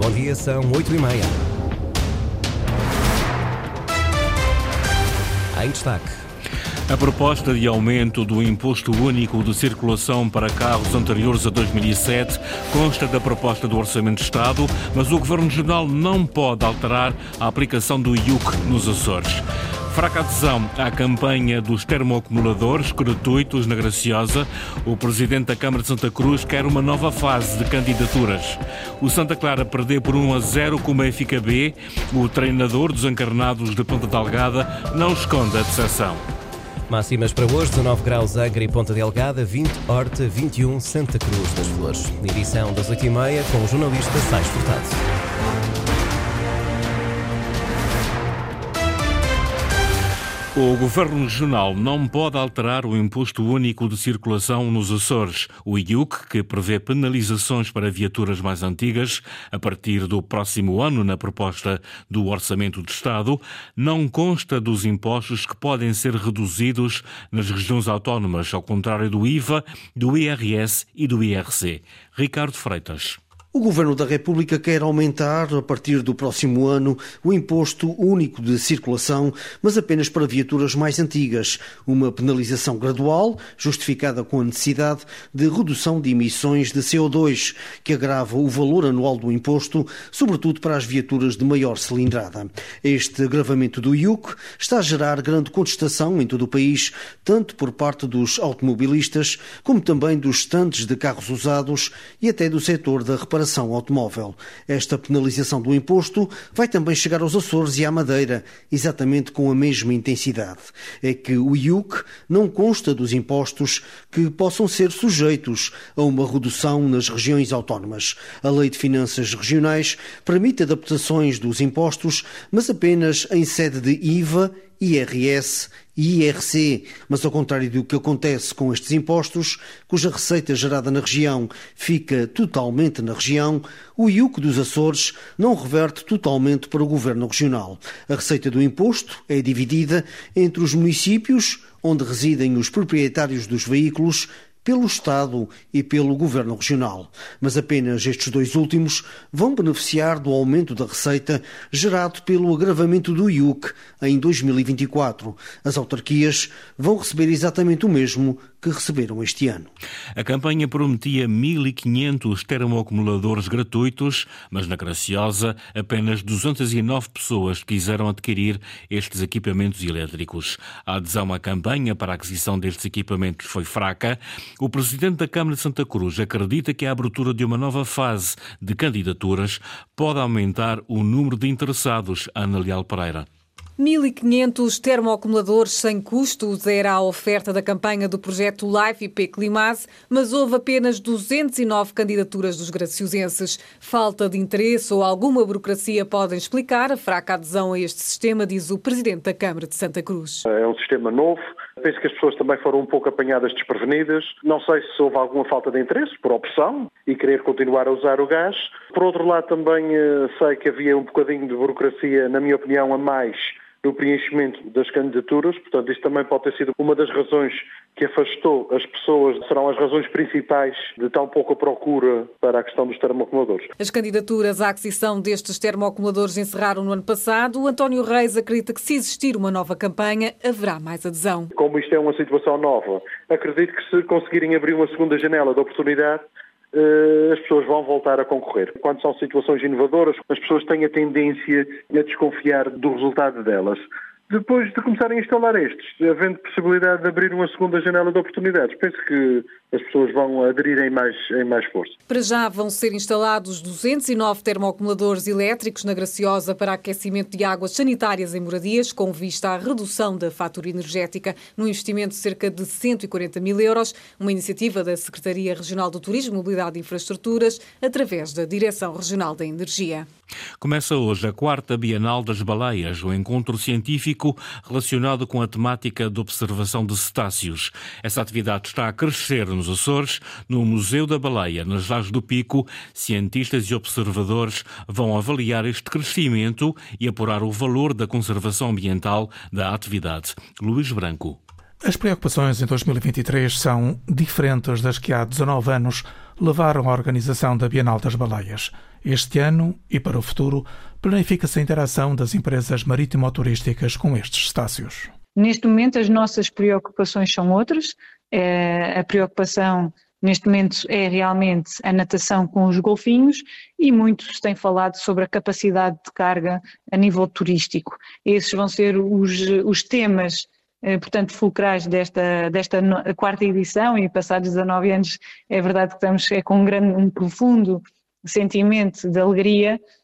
Bom dia, são 8 e meia. Em destaque. A proposta de aumento do imposto único de circulação para carros anteriores a 2007 consta da proposta do Orçamento de Estado, mas o Governo Regional não pode alterar a aplicação do IUC nos Açores. Fraca adesão à campanha dos termoacumuladores gratuitos na Graciosa, o Presidente da Câmara de Santa Cruz quer uma nova fase de candidaturas. O Santa Clara perdeu por 1 a 0 com o FKB. O treinador dos encarnados de Ponta Delgada não esconde a decepção. Máximas para hoje, 19 graus Angra e Ponta Delgada, 20 Horta, 21 Santa Cruz das Flores. Edição das 8h30 com o jornalista Sais Furtado. O Governo Regional não pode alterar o Imposto Único de Circulação nos Açores, o IUC, que prevê penalizações para viaturas mais antigas a partir do próximo ano na proposta do Orçamento de Estado, não consta dos impostos que podem ser reduzidos nas regiões autónomas, ao contrário do IVA, do IRS e do IRC. Ricardo Freitas. O Governo da República quer aumentar, a partir do próximo ano, o imposto único de circulação, mas apenas para viaturas mais antigas. Uma penalização gradual, justificada com a necessidade de redução de emissões de CO2, que agrava o valor anual do imposto, sobretudo para as viaturas de maior cilindrada. Este agravamento do IUC está a gerar grande contestação em todo o país, tanto por parte dos automobilistas, como também dos estantes de carros usados e até do setor da reparação reparação automóvel. Esta penalização do imposto vai também chegar aos Açores e à Madeira, exatamente com a mesma intensidade. É que o IUC não consta dos impostos que possam ser sujeitos a uma redução nas regiões autónomas. A Lei de Finanças Regionais permite adaptações dos impostos, mas apenas em sede de IVA IRS e IRC, mas ao contrário do que acontece com estes impostos, cuja receita gerada na região fica totalmente na região, o IUC dos Açores não reverte totalmente para o governo regional. A receita do imposto é dividida entre os municípios onde residem os proprietários dos veículos pelo Estado e pelo Governo Regional. Mas apenas estes dois últimos vão beneficiar do aumento da receita gerado pelo agravamento do IUC em 2024. As autarquias vão receber exatamente o mesmo que receberam este ano. A campanha prometia 1.500 termoacumuladores gratuitos, mas na Graciosa apenas 209 pessoas quiseram adquirir estes equipamentos elétricos. A adesão à campanha para a aquisição destes equipamentos foi fraca. O presidente da Câmara de Santa Cruz acredita que a abertura de uma nova fase de candidaturas pode aumentar o número de interessados. Ana Leal Pereira. 1.500 termoacumuladores sem custos era a oferta da campanha do projeto Life IP Climase, mas houve apenas 209 candidaturas dos graciosenses. Falta de interesse ou alguma burocracia podem explicar a fraca adesão a este sistema, diz o presidente da Câmara de Santa Cruz. É um sistema novo, penso que as pessoas também foram um pouco apanhadas desprevenidas. Não sei se houve alguma falta de interesse, por opção, e querer continuar a usar o gás. Por outro lado, também eh, sei que havia um bocadinho de burocracia, na minha opinião, a mais no preenchimento das candidaturas. Portanto, isto também pode ter sido uma das razões que afastou as pessoas, serão as razões principais de tão pouca procura para a questão dos termoacumuladores. As candidaturas à aquisição destes termoacumuladores encerraram no ano passado. O António Reis acredita que se existir uma nova campanha, haverá mais adesão. Como isto é uma situação nova, acredito que se conseguirem abrir uma segunda janela de oportunidade, as pessoas vão voltar a concorrer. Quando são situações inovadoras, as pessoas têm a tendência a desconfiar do resultado delas. Depois de começarem a instalar estes, havendo possibilidade de abrir uma segunda janela de oportunidades, penso que as pessoas vão aderir em mais, em mais força. Para já vão ser instalados 209 termoacumuladores elétricos na Graciosa para aquecimento de águas sanitárias em moradias, com vista à redução da fatura energética, num investimento de cerca de 140 mil euros, uma iniciativa da Secretaria Regional do Turismo, Mobilidade e Infraestruturas, através da Direção Regional da Energia. Começa hoje a quarta Bienal das Baleias, o encontro científico relacionado com a temática de observação de cetáceos. Essa atividade está a crescer nos Açores, no Museu da Baleia, nas Lajes do Pico, cientistas e observadores vão avaliar este crescimento e apurar o valor da conservação ambiental da atividade. Luís Branco. As preocupações em 2023 são diferentes das que há 19 anos levaram à organização da Bienal das Baleias. Este ano e para o futuro, planifica-se a interação das empresas marítimo-turísticas com estes estácios. Neste momento, as nossas preocupações são outras. É, a preocupação neste momento é realmente a natação com os golfinhos e muito se tem falado sobre a capacidade de carga a nível turístico. Esses vão ser os, os temas, eh, portanto, fulcrais desta, desta quarta edição e passados 19 anos é verdade que estamos é com um, grande, um profundo sentimento de alegria eh,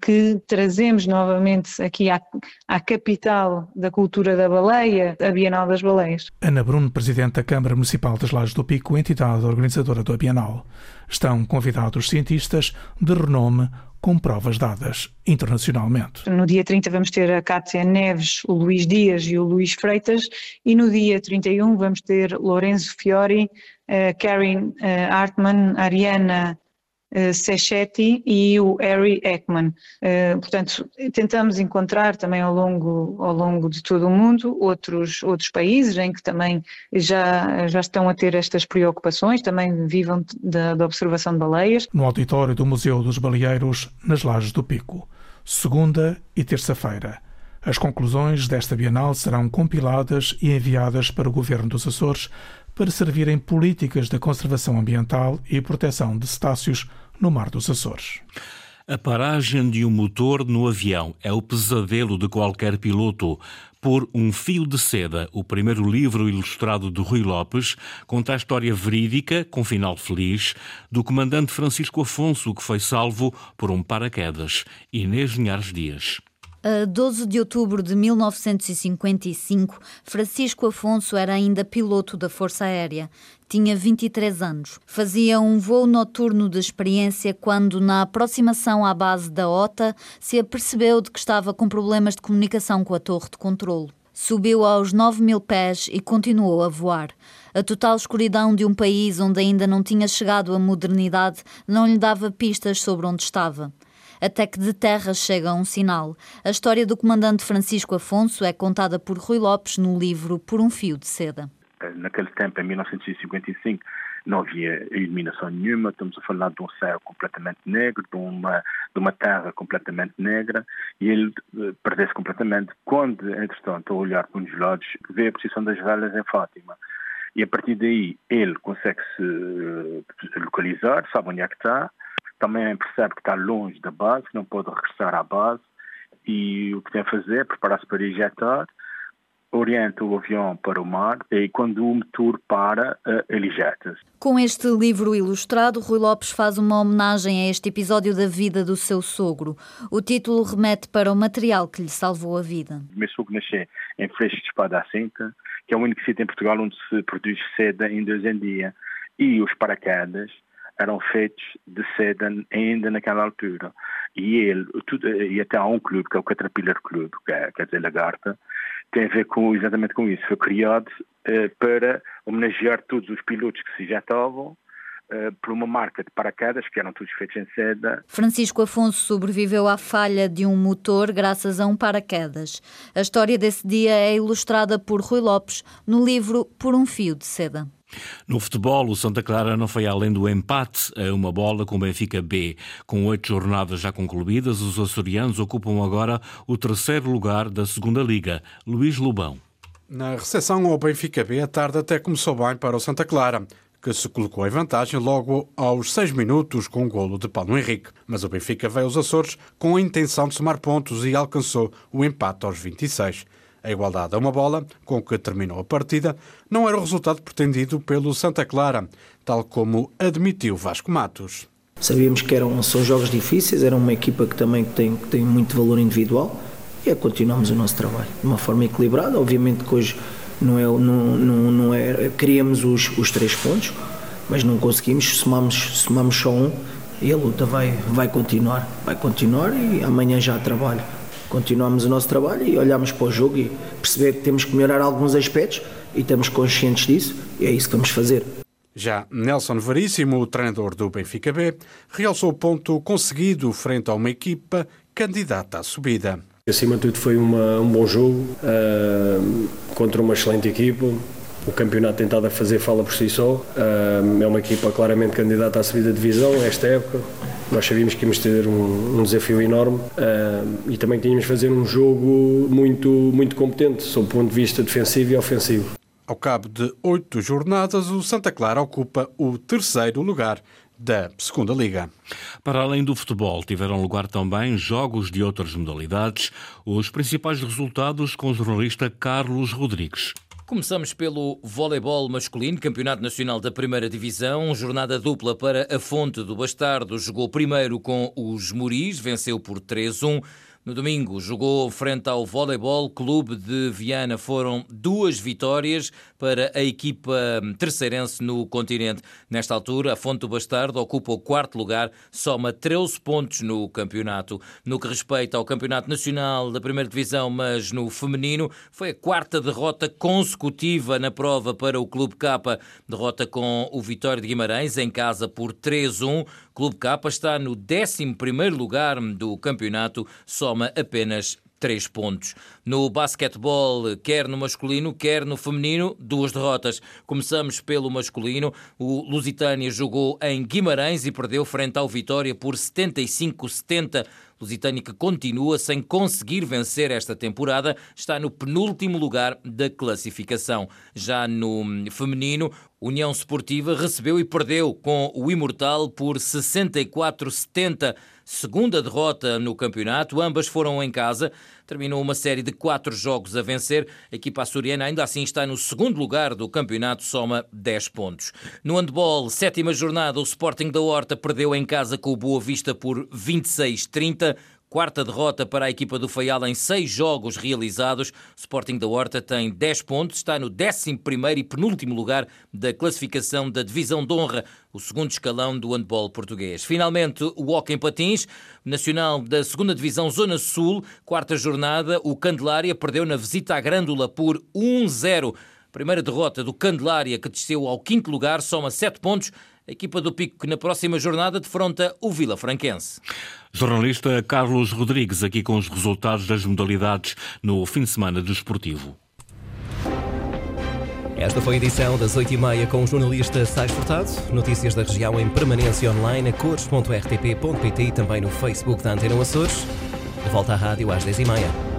que trazemos novamente aqui à, à, capital da cultura da baleia, a Bienal das Baleias. Ana Bruno, Presidente da Câmara Municipal das Lajes do Pico, entidade organizadora da Bienal. Estão convidados cientistas de renome com provas dadas internacionalmente. No dia 30 vamos ter a Cátia Neves, o Luís Dias e o Luís Freitas e no dia 31 vamos ter Lorenzo Fiori, uh, Karen uh, Hartmann, Ariana uh, e o Harry Ekman. Uh, portanto, tentamos encontrar também ao longo, ao longo de todo o mundo outros, outros países em que também já, já estão a ter estas preocupações, também vivam da, da observação de baleias. No auditório do Museu dos Baleeiros, nas Lajes do Pico, segunda e terça-feira. As conclusões desta Bienal serão compiladas e enviadas para o Governo dos Açores para servirem políticas de conservação ambiental e proteção de cetáceos no Mar dos Açores. A paragem de um motor no avião é o pesadelo de qualquer piloto. Por Um Fio de Seda, o primeiro livro ilustrado de Rui Lopes, conta a história verídica, com final feliz, do comandante Francisco Afonso, que foi salvo por um paraquedas. Inês Linhares Dias. A 12 de outubro de 1955, Francisco Afonso era ainda piloto da Força Aérea. Tinha 23 anos. Fazia um voo noturno de experiência quando, na aproximação à base da OTA, se apercebeu de que estava com problemas de comunicação com a torre de controlo. Subiu aos 9 mil pés e continuou a voar. A total escuridão de um país onde ainda não tinha chegado a modernidade não lhe dava pistas sobre onde estava até que de terra chega um sinal. A história do comandante Francisco Afonso é contada por Rui Lopes no livro Por um Fio de Seda. Naquele tempo, em 1955, não havia iluminação nenhuma, estamos a falar de um céu completamente negro, de uma, de uma terra completamente negra, e ele eh, perdeu-se completamente. Quando, entretanto, a olhar para dos lados, vê a posição das velas em Fátima. E a partir daí ele consegue se eh, localizar, sabe onde é que está, também percebe que está longe da base, que não pode regressar à base e o que tem a fazer é preparar-se para ejetar, orienta o avião para o mar e quando o motor para, eh, ele ejeta-se. Com este livro ilustrado, Rui Lopes faz uma homenagem a este episódio da vida do seu sogro. O título remete para o material que lhe salvou a vida. O meu sogro nasceu em Freixo de Espada à Cinta, que é o único sítio em Portugal onde se produz seda em dois em dia. E os paraquedas eram feitos de seda ainda naquela altura. E ele, tudo, e até há um clube, que é o Caterpillar Club, que é, quer dizer, Lagarta, tem a ver com, exatamente com isso. Foi criado eh, para homenagear todos os pilotos que se ejetavam eh, por uma marca de paraquedas que eram todos feitos em seda. Francisco Afonso sobreviveu à falha de um motor graças a um paraquedas. A história desse dia é ilustrada por Rui Lopes no livro Por um Fio de Seda. No futebol, o Santa Clara não foi além do empate a uma bola com o Benfica B. Com oito jornadas já concluídas, os açorianos ocupam agora o terceiro lugar da segunda Liga. Luís Lobão. Na recepção ao Benfica B, a tarde até começou bem para o Santa Clara, que se colocou em vantagem logo aos seis minutos com o golo de Paulo Henrique. Mas o Benfica veio aos Açores com a intenção de somar pontos e alcançou o empate aos 26. A igualdade a uma bola, com que terminou a partida, não era o resultado pretendido pelo Santa Clara, tal como admitiu Vasco Matos. Sabíamos que eram, são jogos difíceis, era uma equipa que também tem, tem muito valor individual e é continuamos o nosso trabalho de uma forma equilibrada. Obviamente que hoje não é, não, não, não é queríamos os, os três pontos, mas não conseguimos, somamos, somamos só um e a luta vai, vai continuar, vai continuar e amanhã já trabalho continuamos o nosso trabalho e olhamos para o jogo e perceber que temos que melhorar alguns aspectos e estamos conscientes disso e é isso que vamos fazer. Já Nelson Veríssimo, o treinador do Benfica B, realçou o ponto conseguido frente a uma equipa candidata à subida. Acima de tudo foi uma, um bom jogo uh, contra uma excelente equipa. O campeonato tem estado a fazer fala por si só. É uma equipa claramente candidata à subida de divisão esta época. Nós sabíamos que íamos ter um, um desafio enorme e também tínhamos de fazer um jogo muito, muito competente, sob o ponto de vista defensivo e ofensivo. Ao cabo de oito jornadas, o Santa Clara ocupa o terceiro lugar da Segunda Liga. Para além do futebol, tiveram lugar também jogos de outras modalidades. Os principais resultados com o jornalista Carlos Rodrigues. Começamos pelo voleibol masculino, Campeonato Nacional da Primeira Divisão, jornada dupla para a Fonte do Bastardo. Jogou primeiro com os Muris, venceu por 3-1. No domingo jogou frente ao Voleibol Clube de Viana. Foram duas vitórias para a equipa terceirense no continente. Nesta altura, a Fonte do Bastardo ocupa o quarto lugar, soma 13 pontos no campeonato. No que respeita ao Campeonato Nacional da Primeira Divisão, mas no feminino, foi a quarta derrota consecutiva na prova para o Clube Capa. Derrota com o Vitória de Guimarães em casa por 3-1. Clube Capa está no 11 lugar do campeonato, soma apenas três pontos. No basquetebol, quer no masculino, quer no feminino, duas derrotas. Começamos pelo masculino. O Lusitânia jogou em Guimarães e perdeu frente ao Vitória por 75-70. Lusitânia que continua sem conseguir vencer esta temporada, está no penúltimo lugar da classificação. Já no feminino, União Esportiva recebeu e perdeu com o Imortal por 64-70 segunda derrota no campeonato. Ambas foram em casa. Terminou uma série de quatro jogos a vencer. A equipa açoriana ainda assim está no segundo lugar do campeonato, soma 10 pontos. No handball, sétima jornada, o Sporting da Horta perdeu em casa com o Boa Vista por 26-30. Quarta derrota para a equipa do Faial em seis jogos realizados. O Sporting da Horta tem 10 pontos, está no 11 e penúltimo lugar da classificação da Divisão de Honra, o segundo escalão do handball português. Finalmente, o Hockey em Patins, nacional da segunda Divisão Zona Sul, quarta jornada, o Candelária perdeu na visita à Grândola por 1-0. Primeira derrota do Candelária, que desceu ao quinto lugar, soma 7 pontos a equipa do Pico que na próxima jornada defronta o Vila Franquense. Jornalista Carlos Rodrigues, aqui com os resultados das modalidades no fim de semana desportivo. Esta foi a edição das 8h30 com o jornalista Sais Furtado. Notícias da região em permanência online a cores.rtp.pt e também no Facebook da Antena Açores. De volta à rádio às 10h30.